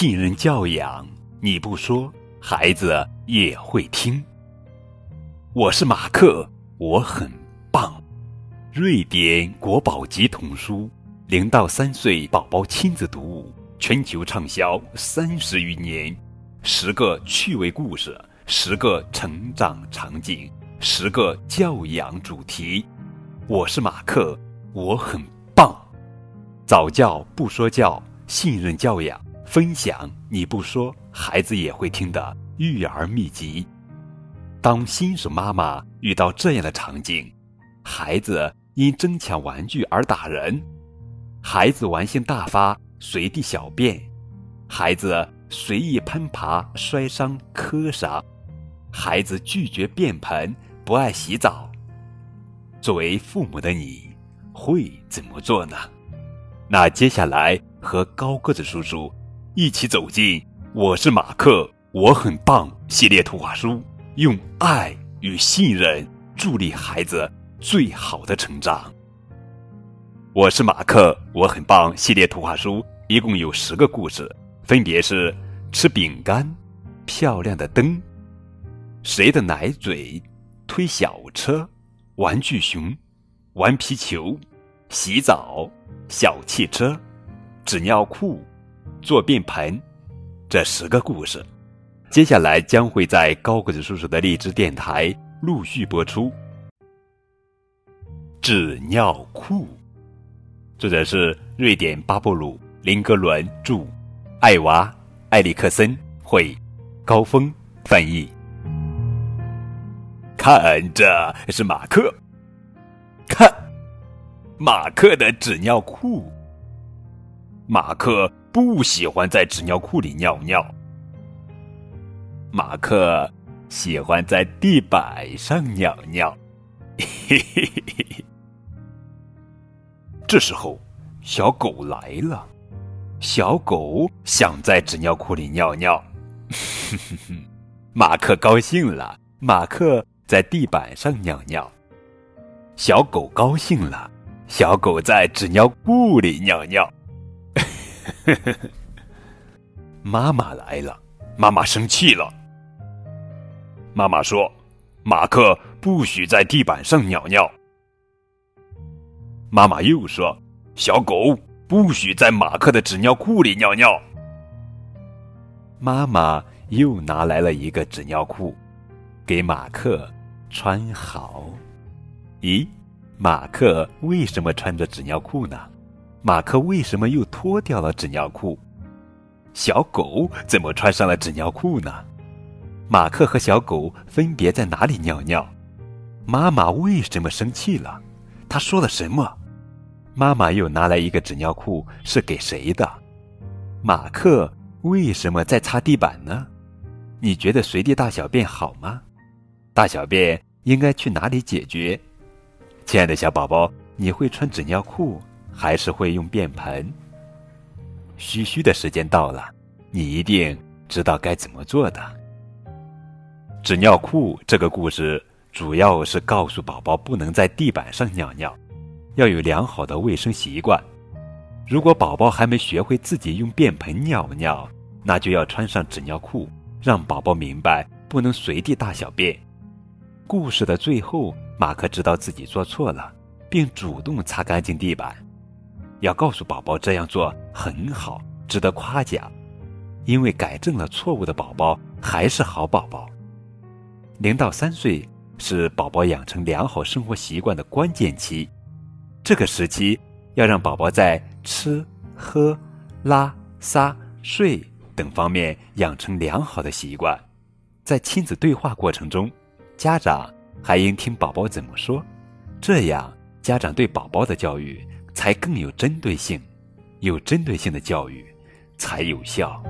信任教养，你不说，孩子也会听。我是马克，我很棒。瑞典国宝级童书，零到三岁宝宝亲子读物，全球畅销三十余年。十个趣味故事，十个成长场景，十个教养主题。我是马克，我很棒。早教不说教，信任教养，分享你不说，孩子也会听的育儿秘籍。当新手妈妈遇到这样的场景，孩子因争抢玩具而打人，孩子玩性大发，随地小便，孩子。随意攀爬，摔伤、磕伤；孩子拒绝便盆，不爱洗澡。作为父母的你，会怎么做呢？那接下来和高个子叔叔一起走进《我是马克，我很棒》系列图画书，用爱与信任助力孩子最好的成长。我是马克，我很棒系列图画书一共有十个故事。分别是吃饼干、漂亮的灯、谁的奶嘴、推小车、玩具熊、玩皮球、洗澡、小汽车、纸尿裤、坐便盆，这十个故事，接下来将会在高个子叔叔的荔枝电台陆续播出。纸尿裤，作者是瑞典巴布鲁林格伦著。艾娃·埃里克森会，高峰翻译。看，这是马克。看，马克的纸尿裤。马克不喜欢在纸尿裤里尿尿。马克喜欢在地板上尿尿。嘿嘿嘿。这时候，小狗来了。小狗想在纸尿裤里尿尿，马克高兴了。马克在地板上尿尿，小狗高兴了。小狗在纸尿裤里尿尿。妈妈来了，妈妈生气了。妈妈说：“马克不许在地板上尿尿。”妈妈又说：“小狗。”不许在马克的纸尿裤里尿尿。妈妈又拿来了一个纸尿裤，给马克穿好。咦，马克为什么穿着纸尿裤呢？马克为什么又脱掉了纸尿裤？小狗怎么穿上了纸尿裤呢？马克和小狗分别在哪里尿尿？妈妈为什么生气了？她说了什么？妈妈又拿来一个纸尿裤，是给谁的？马克为什么在擦地板呢？你觉得随地大小便好吗？大小便应该去哪里解决？亲爱的小宝宝，你会穿纸尿裤还是会用便盆？嘘嘘的时间到了，你一定知道该怎么做的。纸尿裤这个故事主要是告诉宝宝不能在地板上尿尿。要有良好的卫生习惯。如果宝宝还没学会自己用便盆尿尿，那就要穿上纸尿裤，让宝宝明白不能随地大小便。故事的最后，马克知道自己做错了，并主动擦干净地板。要告诉宝宝这样做很好，值得夸奖，因为改正了错误的宝宝还是好宝宝。零到三岁是宝宝养成良好生活习惯的关键期。这个时期，要让宝宝在吃、喝、拉、撒、睡等方面养成良好的习惯。在亲子对话过程中，家长还应听宝宝怎么说，这样家长对宝宝的教育才更有针对性。有针对性的教育才有效。